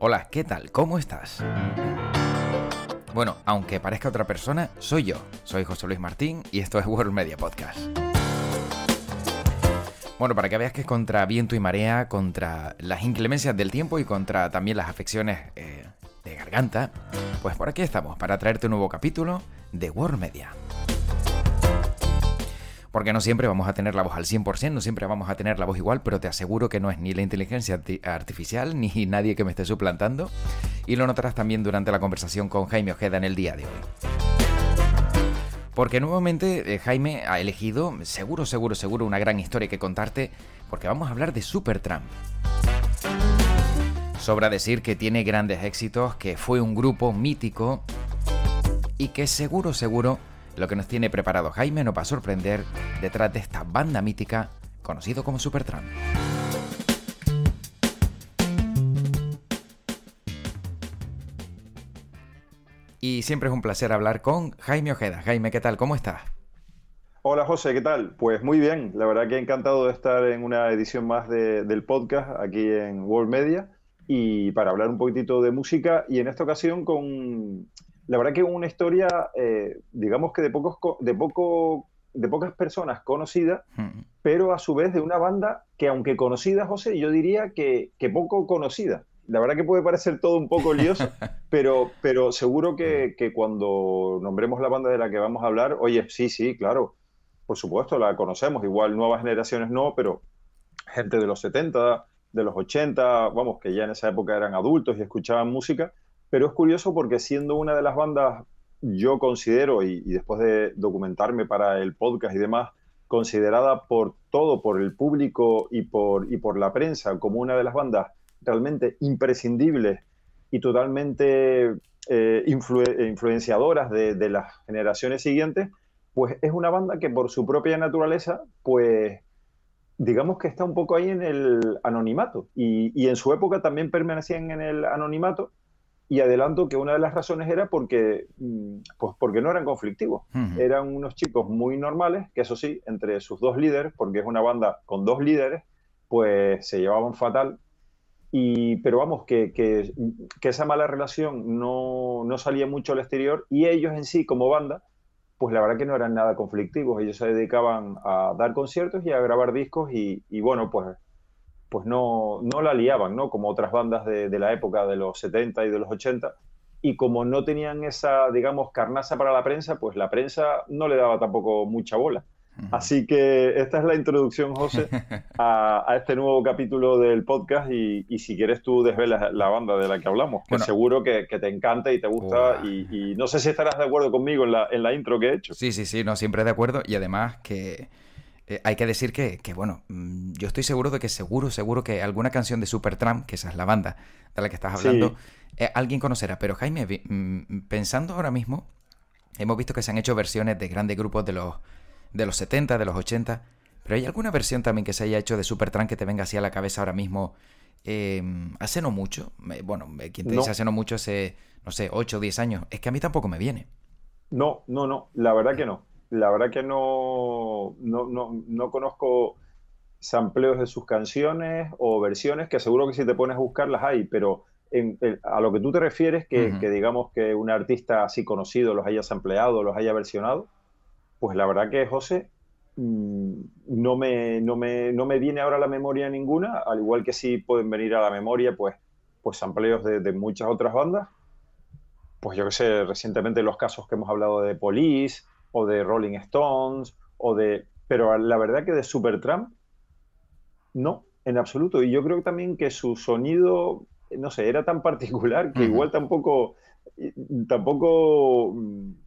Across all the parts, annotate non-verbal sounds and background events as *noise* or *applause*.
Hola, ¿qué tal? ¿Cómo estás? Bueno, aunque parezca otra persona, soy yo. Soy José Luis Martín y esto es World Media Podcast. Bueno, para que veas que es contra viento y marea, contra las inclemencias del tiempo y contra también las afecciones eh, de garganta, pues por aquí estamos, para traerte un nuevo capítulo de World Media porque no siempre vamos a tener la voz al 100%, no siempre vamos a tener la voz igual, pero te aseguro que no es ni la inteligencia artificial ni *laughs* nadie que me esté suplantando. Y lo notarás también durante la conversación con Jaime Ojeda en el día de hoy. Porque nuevamente eh, Jaime ha elegido, seguro, seguro, seguro, una gran historia que contarte, porque vamos a hablar de Supertramp. Sobra decir que tiene grandes éxitos, que fue un grupo mítico y que seguro, seguro lo que nos tiene preparado Jaime nos va a sorprender detrás de esta banda mítica conocido como Supertramp. Y siempre es un placer hablar con Jaime Ojeda. Jaime, ¿qué tal? ¿Cómo estás? Hola José, ¿qué tal? Pues muy bien, la verdad que encantado de estar en una edición más del podcast aquí en World Media y para hablar un poquitito de música y en esta ocasión con la verdad que una historia, eh, digamos que de, pocos, de, poco, de pocas personas conocidas, pero a su vez de una banda que aunque conocida, José, yo diría que, poco conocida. La verdad que puede parecer todo un poco lioso, *laughs* pero, pero seguro que, que, cuando nombremos la banda de la que vamos a hablar, oye, sí, sí, claro, por supuesto, la conocemos, igual nuevas generaciones no, pero gente de los 70, de los 80, vamos, que ya en esa época eran adultos y escuchaban música, pero es curioso porque siendo una de las bandas, yo considero, y, después de documentarme para el podcast y demás, considerada por todo, por el público y por, y por la prensa, como una de las bandas realmente imprescindibles y totalmente eh, influenciadoras de, las generaciones siguientes, pues es una banda que por su propia naturaleza, pues digamos que está un poco ahí en el anonimato. Y en su época también permanecían en el anonimato y adelanto que una de las razones era porque, mm, pues porque no eran conflictivos. Eran unos chicos muy normales, que eso sí, entre sus dos líderes, porque es una banda con dos líderes, pues se llevaban fatal. Y, pero vamos, que, que, que esa mala relación no, no, salía mucho al exterior y ellos en sí, como banda, pues la verdad que no eran nada conflictivos. Ellos se dedicaban a dar conciertos y a grabar discos y, y bueno, pues pues no, no la liaban, ¿no? Como otras bandas de, la época de los 70 y de los 80. Y como no tenían esa, digamos, carnaza para la prensa, pues la prensa no le daba tampoco mucha bola. Así que esta es la introducción, José, *laughs* a, este nuevo capítulo del podcast y, si quieres tú desvelas la banda de la que hablamos, que seguro que, te encanta y te gusta y, no sé si estarás de acuerdo conmigo en la, en la intro que he hecho. Sí, sí, sí, no, siempre de acuerdo y además que eh, hay que decir que, bueno, mm, yo estoy seguro de que seguro, seguro que alguna canción de Supertramp, que esa es la banda de la que estás hablando, eh, alguien conocerá. Pero Jaime, mm, pensando ahora mismo, hemos visto que se han hecho versiones de grandes grupos de los, de los 70, de los 80, pero ¿hay alguna versión también que se haya hecho de Supertramp que te venga así a la cabeza ahora mismo? Em, hace no mucho, bueno, quien te dice hace no mucho, hace, no sé, 8 o 10 años, es que a mí tampoco me viene. No, no, no, la verdad que no la verdad que no, no, conozco sampleos de sus canciones o versiones, que seguro que si te pones a buscarlas hay, pero a lo que tú te refieres, que, digamos que un artista así conocido los haya sampleado, los haya versionado, pues la verdad que José mm, no me, no me, no me viene ahora a la memoria ninguna, al igual que sí pueden venir a la memoria pues, pues sampleos de, de muchas otras bandas. Pues yo que sé, recientemente los casos que hemos hablado de Police, o de Rolling Stones, o de... Pero la verdad que de Supertramp, no, en absoluto. Y yo creo también que su sonido, no sé, era tan particular que igual tampoco, tampoco,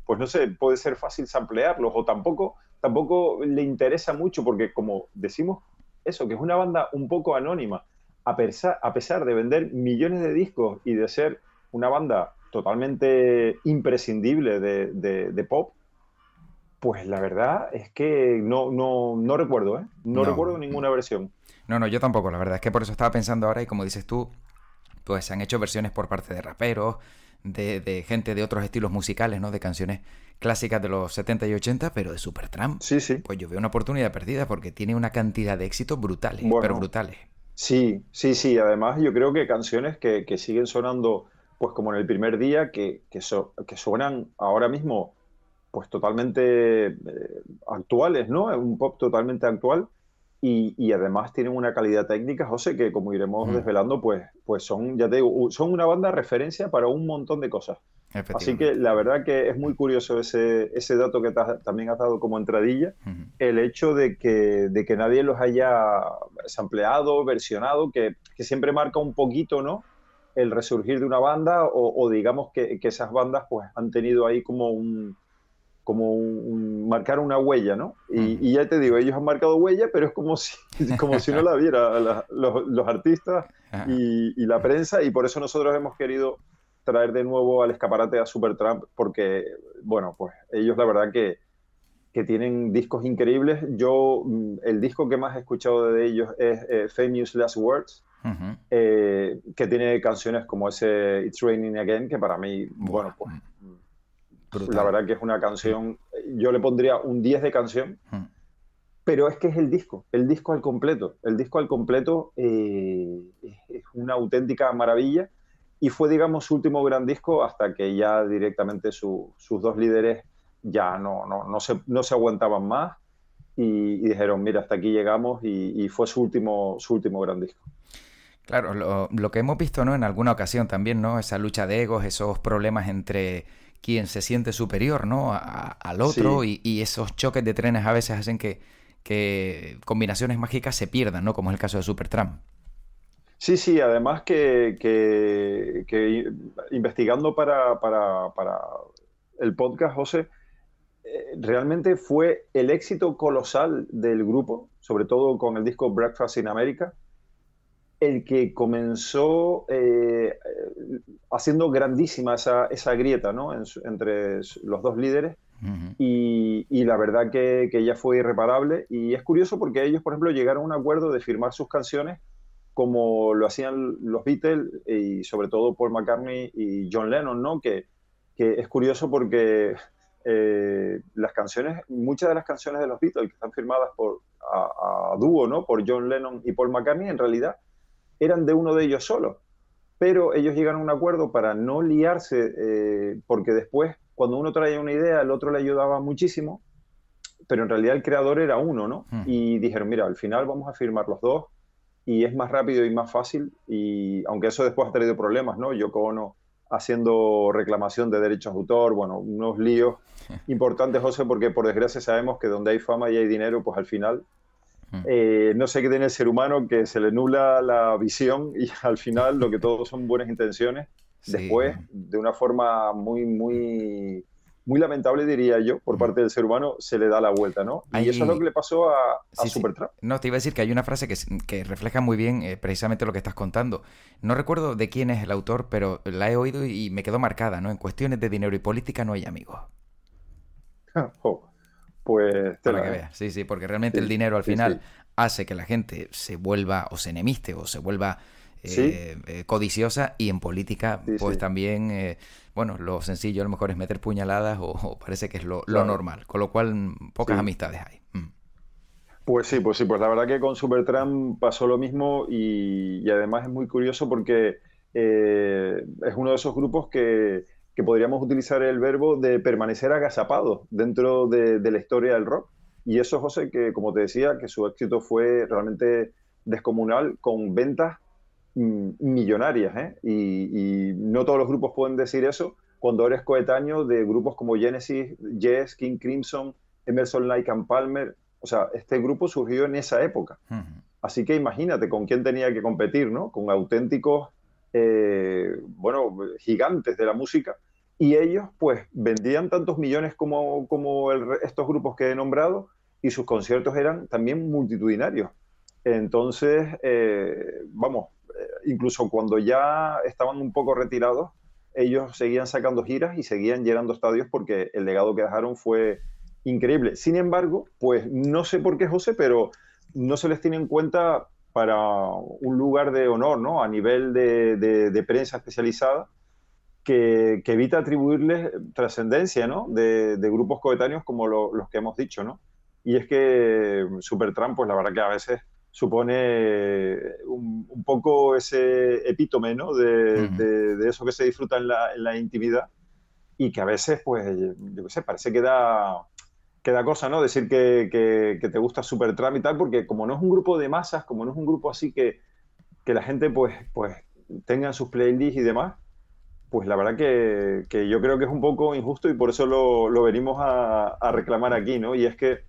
pues no sé, puede ser fácil samplearlos, o tampoco tampoco le interesa mucho porque como decimos eso, que es una banda un poco anónima, a pesar, a pesar de vender millones de discos y de ser una banda totalmente imprescindible de, pop, pues la verdad es que no, no, recuerdo, ¿eh? No, recuerdo ninguna versión. No, no, yo tampoco, la verdad es que por eso estaba pensando ahora y como dices tú, pues se han hecho versiones por parte de raperos, de, gente de otros estilos musicales, ¿no? De canciones clásicas de los 70 y 80, pero de Supertramp. Sí, sí. Pues yo veo una oportunidad perdida porque tiene una cantidad de éxitos brutales, pero brutales. Sí, sí, sí. Además, yo creo que canciones que, siguen sonando, pues como en el primer día, que, que, que suenan ahora mismo, pues totalmente eh, actuales, ¿no? Un pop totalmente actual y, además tienen una calidad técnica, José, que como iremos mm. desvelando, pues, pues son, ya te digo, son una banda referencia para un montón de cosas. Así que la verdad que es muy curioso ese, ese dato que también has dado como entradilla, el hecho de que, de que nadie los haya sampleado, versionado, que, que, siempre marca un poquito, ¿no? El resurgir de una banda o, o digamos que, que, esas bandas pues han tenido ahí como un, como un, marcar una huella, ¿no? Y, ya te digo, ellos han marcado huella, pero es como si, *laughs* como si no la viera los, artistas y, la prensa, y por eso nosotros hemos querido traer de nuevo al escaparate a Supertramp, porque, bueno, pues ellos la verdad que, que tienen discos increíbles. Yo, mm, el disco que más he escuchado de ellos es eh, Famous Last Words, eh, que tiene canciones como ese It's Raining Again, que para mí, bueno, pues la verdad que es una canción, yo le pondría un 10 de canción, hmm. pero es que es el disco, el disco al completo. El disco al completo eh, es una auténtica maravilla y fue, digamos, su último gran disco hasta que ya directamente sus dos líderes ya no, no, no, se, no se aguantaban más y, dijeron, mira, hasta aquí llegamos y, fue su último, su último gran disco. Claro, lo, lo, que hemos visto ¿no? en alguna ocasión también, ¿no? Esa lucha de egos, esos problemas entre quien se siente superior ¿no? al otro y, esos choques de trenes a veces hacen que, que, combinaciones mágicas se pierdan, ¿no? como es el caso de Supertram. Sí, sí, además que, que investigando para, para, para, el podcast, José, eh, realmente fue el éxito colosal del grupo, sobre todo con el disco Breakfast in America, el que comenzó eh, haciendo grandísima esa, esa grieta ¿no? entre los dos líderes y, y, la verdad que, que, ya fue irreparable y es curioso porque ellos, por ejemplo, llegaron a un acuerdo de firmar sus canciones como lo hacían los Beatles y sobre todo Paul McCartney y John Lennon, ¿no? que, que es curioso porque eh, las canciones, muchas de las canciones de los Beatles que están firmadas por, a, a dúo, ¿no? por John Lennon y Paul McCartney, en realidad eran de uno de ellos solo. Pero ellos llegan a un acuerdo para no liarse, eh, porque después, cuando uno traía una idea, el otro le ayudaba muchísimo, pero en realidad el creador era uno, ¿no? Hmm. Y dijeron, mira, al final vamos a firmar los dos y es más rápido y más fácil, y aunque eso después ha traído problemas, ¿no? Yoko Ono haciendo reclamación de derechos de autor, bueno, unos líos *laughs* importantes, José, porque por desgracia sabemos que donde hay fama y hay dinero, pues al final eh, no sé qué tiene el ser humano que se le nula la visión y *laughs* al final lo que todos son buenas intenciones, después, de una forma muy, muy, muy lamentable, diría yo, por parte del ser humano, se le da la vuelta, ¿no? Y eso es lo que le pasó a, a Supertramp. No, te iba a decir que hay una frase que, refleja muy bien eh, precisamente lo que estás contando. No recuerdo de quién es el autor, pero la he oído y me quedó marcada, ¿no? En cuestiones de dinero y política no hay amigos. *laughs* oh pues te que veas. Sí, sí, porque realmente el dinero al final hace que la gente se vuelva o se enemiste o se vuelva eh, eh, codiciosa y en política pues también, eh, bueno, lo sencillo a lo mejor es meter puñaladas o, parece que es lo, normal, con lo cual pocas amistades hay. Mm. Pues sí, pues sí, pues la verdad que con Supertramp pasó lo mismo y, y además es muy curioso porque es uno de esos grupos que que podríamos utilizar el verbo de permanecer agazapado dentro de, la historia del rock. Y eso, José, que como te decía, que su éxito fue realmente descomunal con ventas mm, millonarias. ¿eh? Y, no todos los grupos pueden decir eso cuando eres coetáneo de grupos como Genesis, Yes, King Crimson, Emerson Lake and Palmer. O sea, este grupo surgió en esa época. Así que imagínate con quién tenía que competir, ¿no? Con auténticos, eh, bueno, gigantes de la música y ellos pues vendían tantos millones como, como estos grupos que he nombrado y sus conciertos eran también multitudinarios. Entonces, eh, vamos, eh, incluso cuando ya estaban un poco retirados, ellos seguían sacando giras y seguían llenando estadios porque el legado que dejaron fue increíble. Sin embargo, pues no sé por qué, José, pero no se les tiene en cuenta para un lugar de honor, ¿no? A nivel de, prensa especializada, que, evita atribuirles trascendencia, ¿no? De, grupos coetáneos como los que hemos dicho, ¿no? Y es que Supertramp, pues la verdad que a veces supone un, poco ese epítome, ¿no? De, eso que se disfruta en la, intimidad y que a veces, pues, yo qué sé, parece que da, que da cosa, ¿no? Decir que, que, te gusta Supertramp y tal, porque como no es un grupo de masas, como no es un grupo así que, que la gente, pues, pues, tenga sus playlists y demás, pues la verdad que, que, yo creo que es un poco injusto y por eso lo, venimos a, reclamar aquí, ¿no? Y es que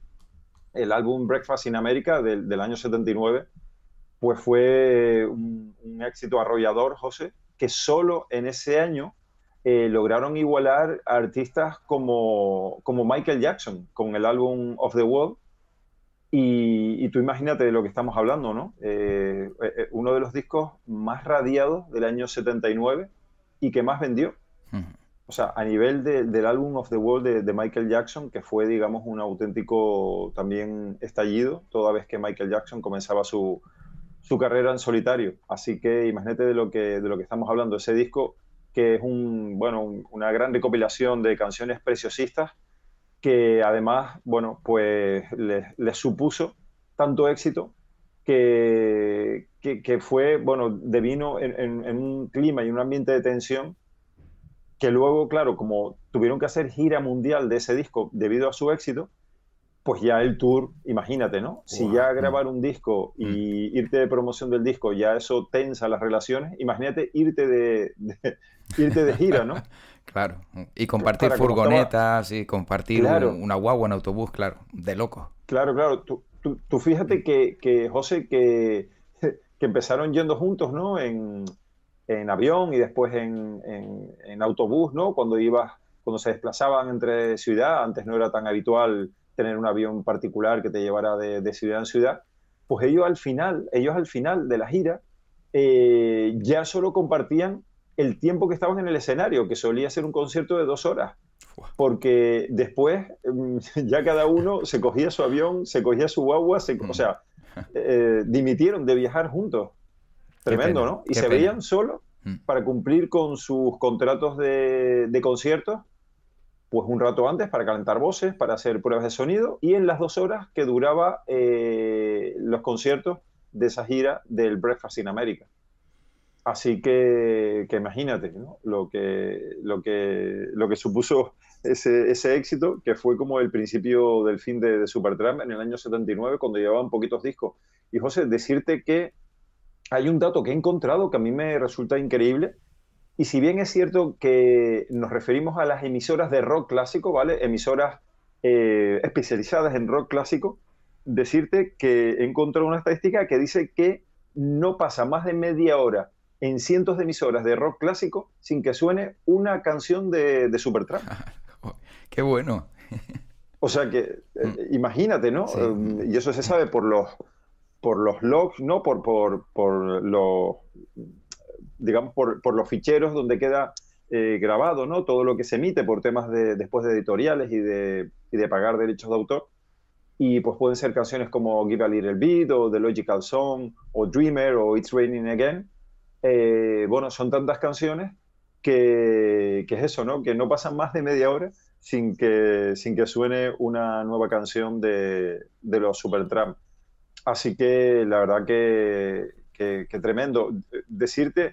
el álbum Breakfast in America del, año 79, pues fue un, éxito arrollador, José, que solo en ese año eh, lograron igualar a artistas como, como Michael Jackson con el álbum Of the World. Y, tú imagínate de lo que estamos hablando, ¿no? Eh, eh, uno de los discos más radiados del año 79 y que más vendió. O sea, a nivel del álbum of the World de, Michael Jackson, que fue, digamos, un auténtico también estallido, toda vez que Michael Jackson comenzaba su, carrera en solitario. Así que imagínate de lo que, de lo que estamos hablando, ese disco que es un, bueno, una gran recopilación de canciones preciosistas que además, bueno, pues les, supuso tanto éxito que, que, fue, bueno, devino en, en un clima y un ambiente de tensión que luego, claro, como tuvieron que hacer gira mundial de ese disco debido a su éxito, pues ya el tour, imagínate, ¿no? Si ya grabar un disco y mm. irte de promoción del disco, ya eso tensa las relaciones, imagínate irte de, *laughs* irte de gira, ¿no? *laughs* claro, y compartir furgonetas y compartir una guagua en autobús, claro, de loco. Claro, claro, tú, tú, fíjate que, que, José, que, que empezaron yendo juntos, ¿no? En, en avión y después en, en, autobús, ¿no? Cuando ibas, cuando se desplazaban entre ciudad, antes no era tan habitual tener un avión particular que te llevara de, ciudad en ciudad, pues ellos al final, ellos al final de la gira eh, ya solo compartían el tiempo que estaban en el escenario, que solía ser un concierto de dos horas, porque después mm, *laughs* ya cada uno se cogía su avión, se cogía su guagua, se, o sea, eh, dimitieron de viajar juntos. Tremendo, ¿no? Y se veían solo mm. para cumplir con sus contratos de, conciertos, pues un rato antes para calentar voces, para hacer pruebas de sonido y en las dos horas que duraba eh, los conciertos de esa gira del Breakfast in America. Así que, imagínate ¿no? lo, que, lo, que, lo que supuso ese, ese, éxito, que fue como el principio del fin de, de Supertramp en el año 79, cuando llevaban poquitos discos. Y José, decirte que hay un dato que he encontrado que a mí me resulta increíble. Y si bien es cierto que nos referimos a las emisoras de rock clásico, ¿vale? Emisoras eh, especializadas en rock clásico, decirte que he encontrado una estadística que dice que no pasa más de media hora en cientos de emisoras de rock clásico sin que suene una canción de, de Supertramp. *laughs* ¡Qué bueno! o sea que, eh, mm. imagínate, ¿no? y eso se sabe por los por los logs, ¿no? Por, por, por los, digamos, por, por, los ficheros donde queda eh, grabado, ¿no? Todo lo que se emite por temas de, después de editoriales y de, y de pagar derechos de autor. Y pues pueden ser canciones como Give a Little Beat o The Logical Song o Dreamer o It's Raining Again. Eh, bueno, son tantas canciones que, que, es eso, ¿no? Que no pasan más de media hora sin que, sin que suene una nueva canción de, de los Supertramp. Así que la verdad que, tremendo. Decirte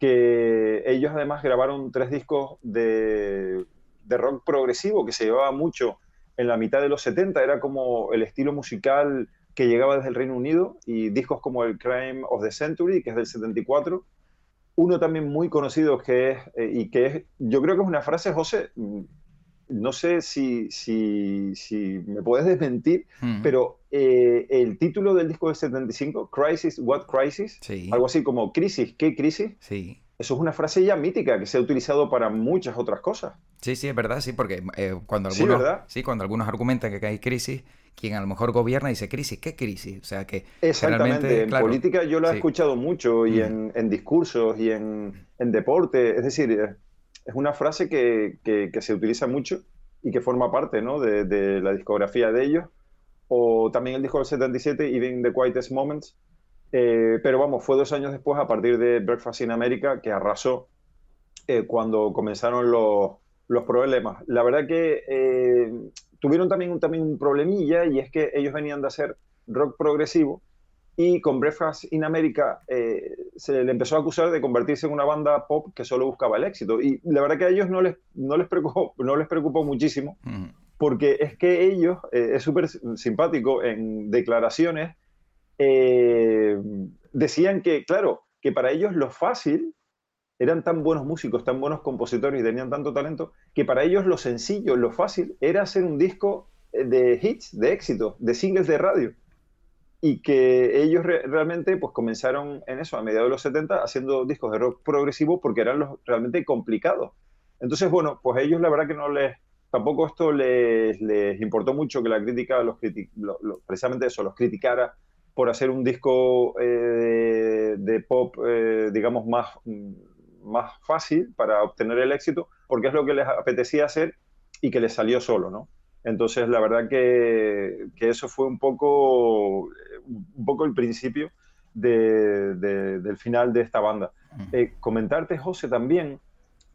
que ellos además grabaron tres discos de, rock progresivo que se llevaba mucho en la mitad de los 70, era como el estilo musical que llegaba desde el Reino Unido y discos como el Crime of the Century, que es del 74. Uno también muy conocido que es, eh, y que es, yo creo que es una frase, José, no sé si, si, si me puedes desmentir, pero eh, el título del disco del 75, Crisis, What Crisis, algo así como Crisis, ¿qué crisis? Sí. eso es una frase ya mítica que se ha utilizado para muchas otras cosas. Sí, sí, es verdad, sí, porque eh, cuando algunos, sí, cuando algunos argumentan que hay crisis, quien a lo mejor gobierna dice crisis, ¿qué crisis? O sea que exactamente en política yo lo he escuchado mucho y en, discursos y en, deporte, es decir, es una frase que, se utiliza mucho y que forma parte ¿no? de, la discografía de ellos, o también el disco del 77, Even the Quietest Moments, eh, pero vamos, fue dos años después, a partir de Breakfast in America, que arrasó eh, cuando comenzaron los, los, problemas. La verdad que eh, tuvieron también un, también un problemilla, y es que ellos venían de hacer rock progresivo, y con Breakfast in America eh, se le empezó a acusar de convertirse en una banda pop que solo buscaba el éxito. Y la verdad que a ellos no les, no les, preocupó, no les preocupó muchísimo, porque es que ellos, eh, es súper simpático, en declaraciones eh, decían que, claro, que para ellos lo fácil eran tan buenos músicos, tan buenos compositores y tenían tanto talento, que para ellos lo sencillo, lo fácil era hacer un disco de hits, de éxito, de singles de radio y que ellos realmente pues comenzaron en eso a mediados de los 70 haciendo discos de rock progresivo porque eran los realmente complicados. Entonces, bueno, pues ellos la verdad que no les, tampoco esto les, les importó mucho que la crítica, los, precisamente eso, los criticara por hacer un disco eh, de, pop, eh, digamos, más, más fácil para obtener el éxito, porque es lo que les apetecía hacer y que les salió solo, ¿no? Entonces, la verdad que, que eso fue un poco un poco el principio del final de esta banda. Eh, comentarte, José, también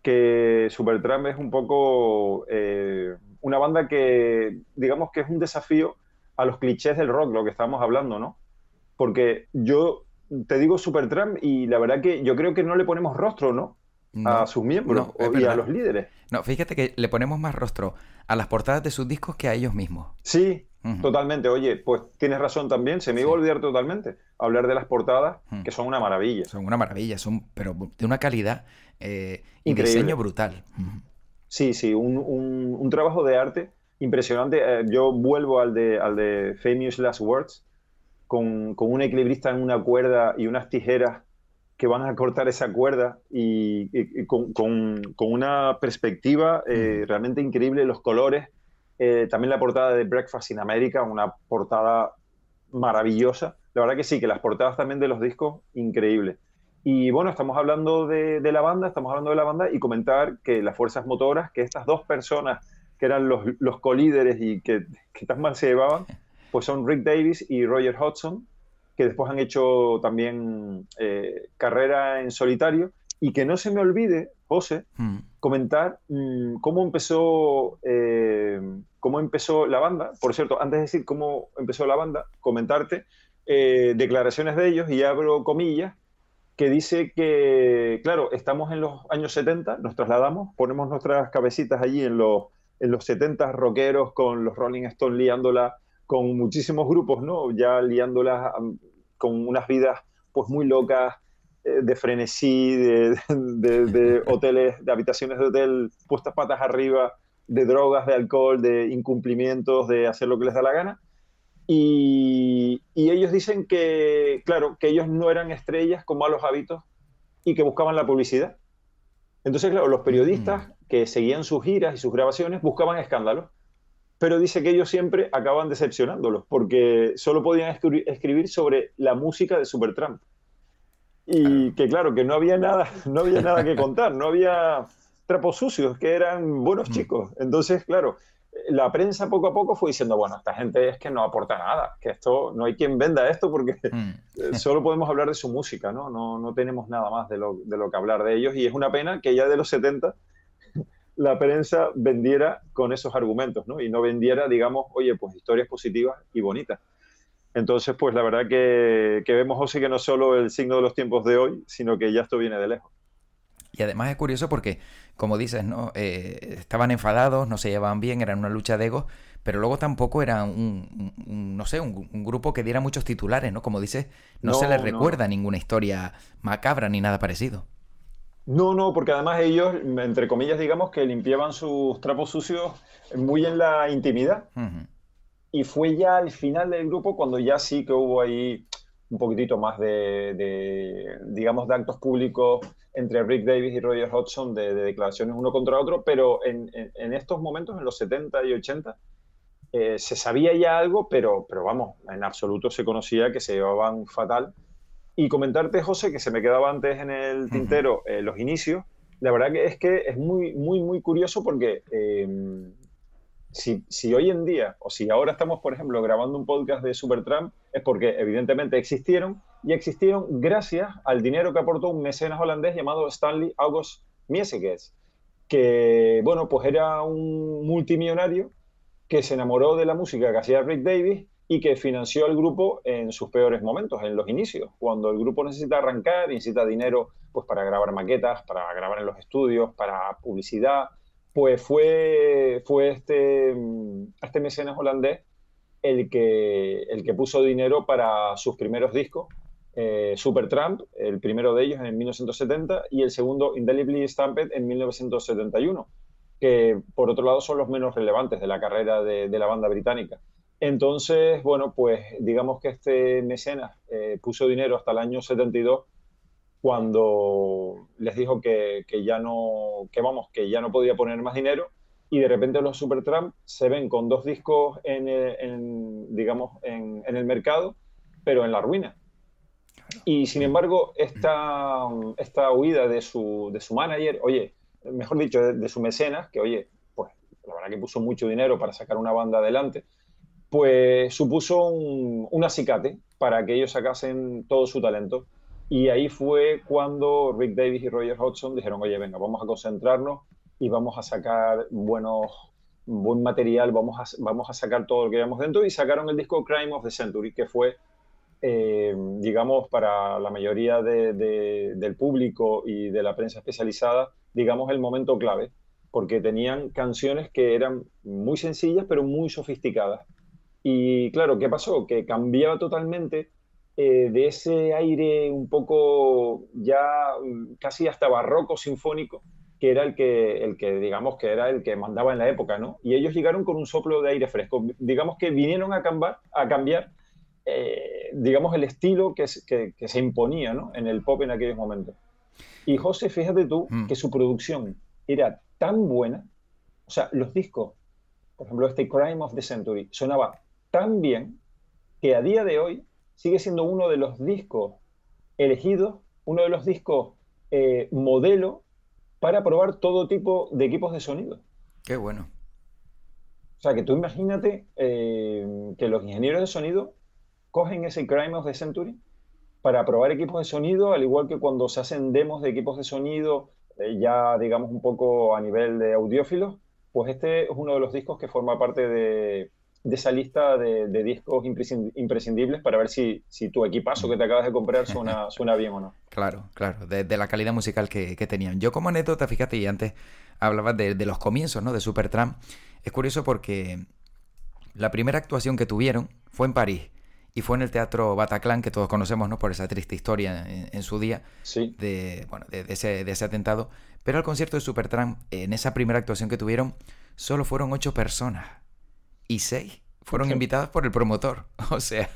que Supertramp es un poco eh, una banda que, digamos que es un desafío a los clichés del rock, lo que estábamos hablando, ¿no? Porque yo te digo Supertramp y la verdad que yo creo que no le ponemos rostro, ¿no? a sus miembros y a los líderes. No, fíjate que le ponemos más rostro a las portadas de sus discos que a ellos mismos. Sí, Totalmente, oye, pues tienes razón también, se me iba a olvidar totalmente hablar de las portadas, que son una maravilla. Son una maravilla, son, pero de una calidad eh, y diseño brutal. Sí, sí, un, trabajo de arte impresionante. Eh, yo vuelvo al de, al de Famous Last Words, con, un equilibrista en una cuerda y unas tijeras que van a cortar esa cuerda y, con, una perspectiva eh, realmente increíble, los colores eh, también la portada de Breakfast in America, una portada maravillosa. La verdad que sí, que las portadas también de los discos, increíbles. Y bueno, estamos hablando de, la banda, estamos hablando de la banda y comentar que las fuerzas motoras, que estas dos personas que eran los, los colíderes y que, que tan mal se llevaban, pues son Rick Davis y Roger Hodgson, que después han hecho también eh, carrera en solitario. Y que no se me olvide, José, hmm. comentar mm, cómo empezó eh, cómo empezó la banda. Por cierto, antes de decir cómo empezó la banda, comentarte eh, declaraciones de ellos, y abro comillas, que dice que, claro, estamos en los años 70, nos trasladamos, ponemos nuestras cabecitas allí en los, en los 70 rockeros con los Rolling Stones liándola, con muchísimos grupos, ¿no? Ya liándola con unas vidas pues muy locas, eh, de frenesí, de, de, *laughs* hoteles, de habitaciones de hotel puestas patas arriba, de drogas, de alcohol, de incumplimientos, de hacer lo que les da la gana. Y, ellos dicen que, claro, que ellos no eran estrellas con malos hábitos y que buscaban la publicidad. Entonces, claro, los periodistas mm. que seguían sus giras y sus grabaciones buscaban escándalos, pero dice que ellos siempre acaban decepcionándolos porque solo podían escribir sobre la música de Supertramp. Y que claro, que no había nada, *laughs* no había nada que contar, no había trapos sucios, que eran buenos mm. chicos. Entonces, claro, la prensa poco a poco fue diciendo, bueno, esta gente es que no aporta nada, que esto, no hay quien venda esto porque mm. *laughs* solo podemos hablar de su música, ¿no? No, no tenemos nada más de lo, de lo, que hablar de ellos y es una pena que ya de los 70 *laughs* la prensa vendiera con esos argumentos, ¿no? Y no vendiera, digamos, oye, pues historias positivas y bonitas. Entonces, pues la verdad que, que vemos, José, que no solo el signo de los tiempos de hoy, sino que ya esto viene de lejos. Y además es curioso porque, como dices, ¿no? Eh, estaban enfadados, no se llevaban bien, eran una lucha de egos, pero luego tampoco eran un, no sé, un, grupo que diera muchos titulares, ¿no? Como dices, no, se les recuerda ninguna historia macabra ni nada parecido. No, no, porque además ellos, entre comillas, digamos que limpiaban sus trapos sucios muy en la intimidad. Y fue ya al final del grupo cuando ya sí que hubo ahí un poquitito más de, de digamos, de actos públicos entre Rick Davis y Roger Hodgson de, declaraciones uno contra otro, pero en, estos momentos, en los 70 y 80, eh, se sabía ya algo, pero, pero vamos, en absoluto se conocía que se llevaban fatal. Y comentarte, José, que se me quedaba antes en el tintero eh, los inicios, la verdad que es que es muy, muy, muy curioso porque em, si, hoy en día, o si ahora estamos, por ejemplo, grabando un podcast de Supertramp, es porque evidentemente existieron y existieron gracias al dinero que aportó un mecenas holandés llamado Stanley August Miesekes, que, bueno, pues era un multimillonario que se enamoró de la música que hacía Rick Davis y que financió al grupo en sus peores momentos, en los inicios, cuando el grupo necesita arrancar, necesita dinero pues para grabar maquetas, para grabar en los estudios, para publicidad, pues fue, fue este, este mecenas holandés el que, el que puso dinero para sus primeros discos, eh, Supertramp, el primero de ellos en 1970 y el segundo Indelibly Stamped en 1971, que por otro lado son los menos relevantes de la carrera de la banda británica. Entonces, bueno, pues digamos que este mecenas eh, puso dinero hasta el año 72 cuando les dijo que, ya no, que vamos, que ya no podía poner más dinero y de repente los Supertramp se ven con dos discos en, digamos, en, el mercado, pero en la ruina. Y sin embargo, esta, esta huida de su, de su manager, oye, mejor dicho, de, su mecenas, que oye, pues la verdad que puso mucho dinero para sacar una banda adelante, pues supuso un, acicate para que ellos sacasen todo su talento. Y ahí fue cuando Rick Davis y Roger Hodgson dijeron, oye, venga, vamos a concentrarnos y vamos a sacar buenos, buen material, vamos a, vamos a sacar todo lo que llevamos dentro. Y sacaron el disco Crime of the Century, que fue, eh, digamos, para la mayoría del público y de la prensa especializada, digamos, el momento clave, porque tenían canciones que eran muy sencillas, pero muy sofisticadas y claro, ¿qué pasó? Que cambiaba totalmente eh, de ese aire un poco ya mm, casi hasta barroco sinfónico, que era el que, el que, digamos, que era el que mandaba en la época, ¿no? Y ellos llegaron con un soplo de aire fresco. Digamos que vinieron a cambiar, a cambiar eh, digamos, el estilo que, que, se imponía, ¿no? En el pop en aquellos momentos. Y José, fíjate tú mm. que su producción era tan buena, o sea, los discos, por ejemplo, este Crime of the Century, sonaba tan bien que a día de hoy sigue siendo uno de los discos elegidos, uno de los discos eh, modelo para probar todo tipo de equipos de sonido. Qué bueno. O sea, que tú imagínate eh, que los ingenieros de sonido cogen ese Crime of the Century para probar equipos de sonido, al igual que cuando se hacen demos de equipos de sonido, eh, ya digamos un poco a nivel de audiófilos, pues este es uno de los discos que forma parte de, de esa lista de, discos imprescindibles para ver si, si, tu equipazo que te acabas de comprar suena, *laughs* suena bien o no. Claro, claro, de, la calidad musical que, tenían. Yo como anécdota, fíjate, y antes hablabas de, los comienzos ¿no? de Supertramp, es curioso porque la primera actuación que tuvieron fue en París y fue en el Teatro Bataclan, que todos conocemos ¿no? por esa triste historia en, su día de, bueno, de, ese, de ese atentado. Pero al concierto de Supertramp, en esa primera actuación que tuvieron, solo fueron ocho personas y seis fueron invitados por el promotor. *laughs* O sea,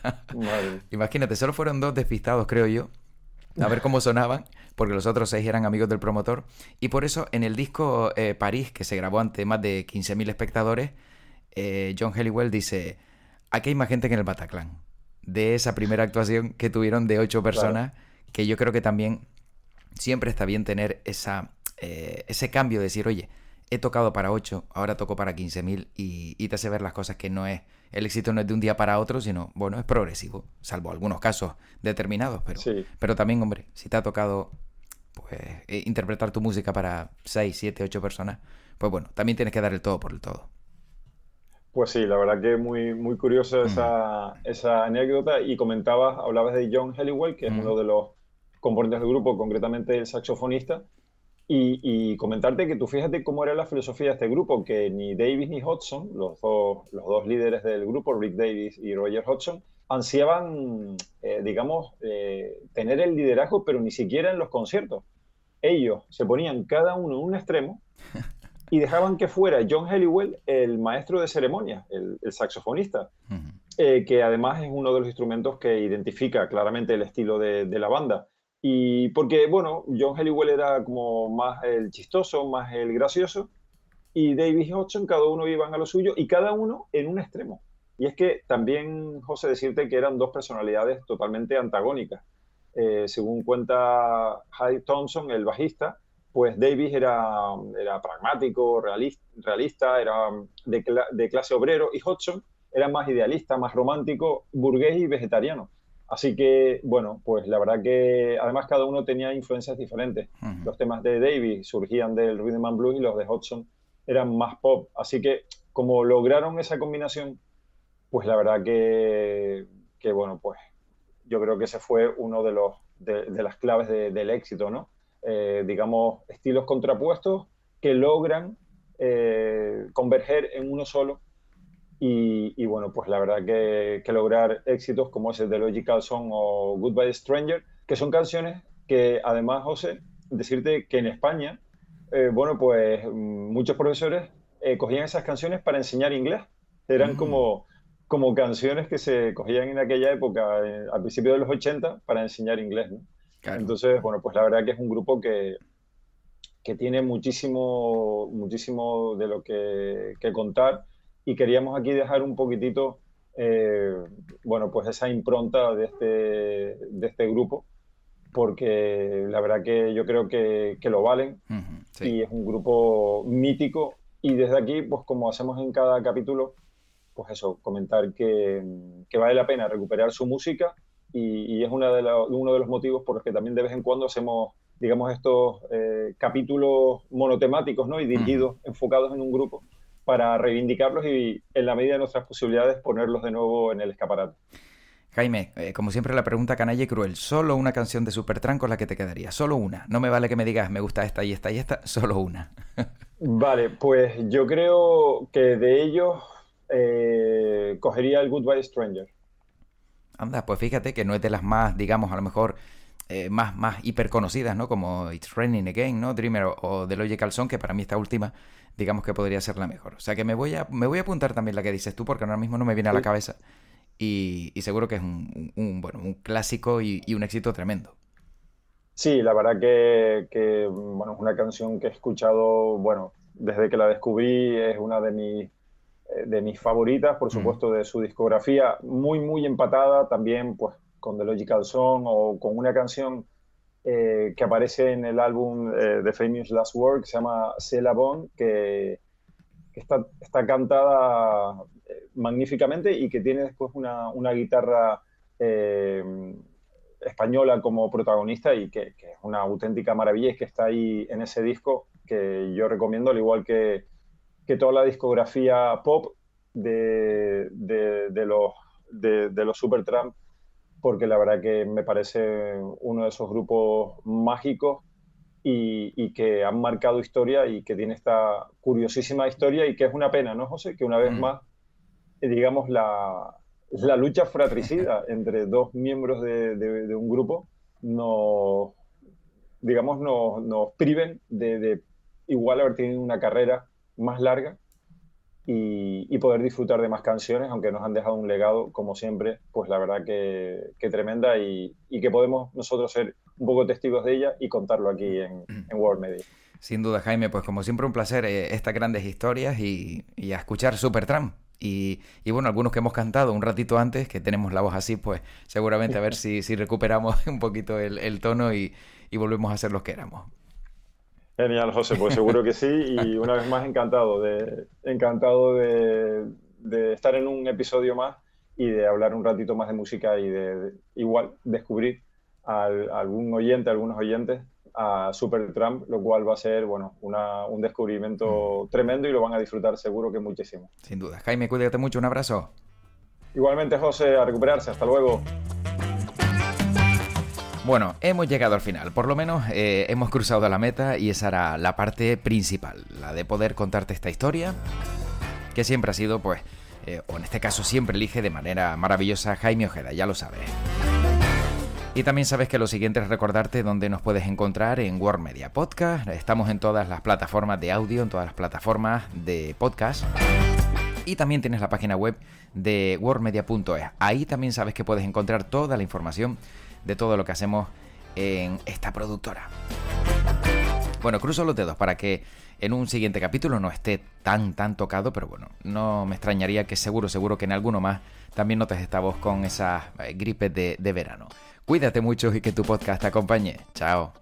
imagínate, solo fueron dos despistados, creo yo, a ver cómo sonaban, porque los otros seis eran amigos del promotor. Y por eso en el disco eh, París, que se grabó ante más de 15.000 espectadores, eh, John Helliwell dice, aquí hay más gente que en el Bataclan. De esa primera actuación que tuvieron de ocho personas, que yo creo que también siempre está bien tener esa, eh, ese cambio de decir, oye, he tocado para 8, ahora toco para 15.000 y, y te hace ver las cosas que no es, el éxito no es de un día para otro, sino, bueno, es progresivo, salvo algunos casos determinados, pero, pero también, hombre, si te ha tocado pues eh, interpretar tu música para 6, 7, 8 personas, pues bueno, también tienes que dar el todo por el todo. Pues sí, la verdad que muy, muy curiosa esa, esa anécdota y comentabas, hablabas de John Helliwell, que es uno de los componentes del grupo, concretamente el saxofonista, y, comentarte que tú fíjate cómo era la filosofía de este grupo, que ni Davis ni Hodgson, los dos, los dos líderes del grupo, Rick Davis y Roger Hodgson, ansiaban, eh, digamos, eh, tener el liderazgo, pero ni siquiera en los conciertos. Ellos se ponían cada uno en un extremo y dejaban que fuera John Helliwell el maestro de ceremonia, el, saxofonista, eh, que además es uno de los instrumentos que identifica claramente el estilo de, de la banda Y porque, bueno, John Helliwell era como más el chistoso, más el gracioso, y David Hodgson, cada uno iban a lo suyo, y cada uno en un extremo. Y es que también, José, decirte que eran dos personalidades totalmente antagónicas. Eh, según cuenta Hyde Thompson, el bajista, pues Davis era, era pragmático, realista, realista era de, de, clase obrero, y Hodgson era más idealista, más romántico, burgués y vegetariano. Así que, bueno, pues la verdad que además cada uno tenía influencias diferentes. Los temas de Davis surgían del rhythm and blues y los de Hodgson eran más pop. Así que como lograron esa combinación, pues la verdad que, que bueno, pues yo creo que ese fue uno de, los, de, las claves del éxito, ¿no? Eh, digamos, estilos contrapuestos que logran eh, converger en uno solo y, bueno, pues la verdad que, lograr éxitos como ese de Logical Song o Goodbye Stranger, que son canciones que además, José, decirte que en España, eh, bueno, pues muchos profesores eh, cogían esas canciones para enseñar inglés. Eran mm. como, como canciones que se cogían en aquella época, eh, al principio de los 80, para enseñar inglés. Entonces, bueno, pues la verdad que es un grupo que, que tiene muchísimo, muchísimo de lo que, que contar y queríamos aquí dejar un poquitito, eh, bueno, pues esa impronta de este, de este grupo, porque la verdad que yo creo que, que lo valen y es un grupo mítico. Y desde aquí, pues como hacemos en cada capítulo, pues eso, comentar que, que vale la pena recuperar su música y, es una de uno de los motivos por los que también de vez en cuando hacemos digamos, estos eh, capítulos monotemáticos ¿no? y dirigidos, enfocados en un grupo, para reivindicarlos y en la medida de nuestras posibilidades ponerlos de nuevo en el escaparate. Jaime, eh, como siempre la pregunta canalla y cruel, solo una canción de Supertramp con la que te quedaría, solo una. No me vale que me digas me gusta esta y esta y esta, solo una. *laughs* vale, pues yo creo que de ellos eh, cogería el Goodbye Stranger. Anda, pues fíjate que no es de las más, digamos, a lo mejor eh, más, más hiper conocidas, ¿no? Como It's Raining Again, ¿no? Dreamer o, The Logical Song, que para mí esta última, digamos que podría ser la mejor. O sea que me voy a, me voy a apuntar también la que dices tú, porque ahora mismo no me viene a la cabeza. Y, seguro que es un, bueno, un clásico y, un éxito tremendo. Sí, la verdad que, bueno, es una canción que he escuchado, bueno, desde que la descubrí, es una de mis eh, de mis favoritas, por mm. supuesto, de su discografía, muy, muy empatada también, pues, con The Logical Song o con una canción eh, que aparece en el álbum de eh, Famous Last Word que se llama C'est la que, está, está, cantada eh, magníficamente y que tiene después una, una guitarra española como protagonista y que, es una auténtica maravilla y que está ahí en ese disco que yo recomiendo, al igual que, que toda la discografía pop de, de, los, de, de los Supertramp porque la verdad que me parece uno de esos grupos mágicos y, que han marcado historia y que tiene esta curiosísima historia y que es una pena, ¿no, José? Que una vez mm. más, digamos, la, lucha fratricida *laughs* entre dos miembros de, un grupo nos, digamos, nos, priven de, de igual haber tenido una carrera más larga y, poder disfrutar de más canciones, aunque nos han dejado un legado, como siempre, pues la verdad que, tremenda y, que podemos nosotros ser un poco testigos de ella y contarlo aquí en, World Media. Sin duda, Jaime, pues como siempre un placer eh, estas grandes historias y, a escuchar Supertramp. Y, y, bueno, algunos que hemos cantado un ratito antes, que tenemos la voz así, pues seguramente a ver si, si recuperamos *laughs* un poquito el, el tono y, y volvemos a ser los que éramos. Genial, José, pues seguro que sí. Y *laughs* una vez más encantado de, encantado de, estar en un episodio más y de hablar un ratito más de música y de, igual descubrir a, algún oyente, algunos oyentes a Supertramp, lo cual va a ser bueno un descubrimiento mm. tremendo y lo van a disfrutar seguro que muchísimo. Sin duda. Jaime, cuídate mucho, un abrazo. Igualmente, José, a recuperarse. Hasta luego. Bueno, hemos llegado al final, por lo menos eh, hemos cruzado la meta y esa era la parte principal, la de poder contarte esta historia, que siempre ha sido, pues, eh, o en este caso siempre elige de manera maravillosa Jaime Ojeda, ya lo sabes. Y también sabes que lo siguiente es recordarte dónde nos puedes encontrar en World Media Podcast. Estamos en todas las plataformas de audio, en todas las plataformas de podcast. Y también tienes la página web de worldmedia.es. Ahí también sabes que puedes encontrar toda la información de todo lo que hacemos en esta productora. Bueno, cruzo los dedos para que en un siguiente capítulo no esté tan, tan tocado, pero bueno, no me extrañaría que seguro, seguro que en alguno más también notes esta voz con esa eh, gripe de, de verano. Cuídate mucho y que tu podcast te acompañe. Chao.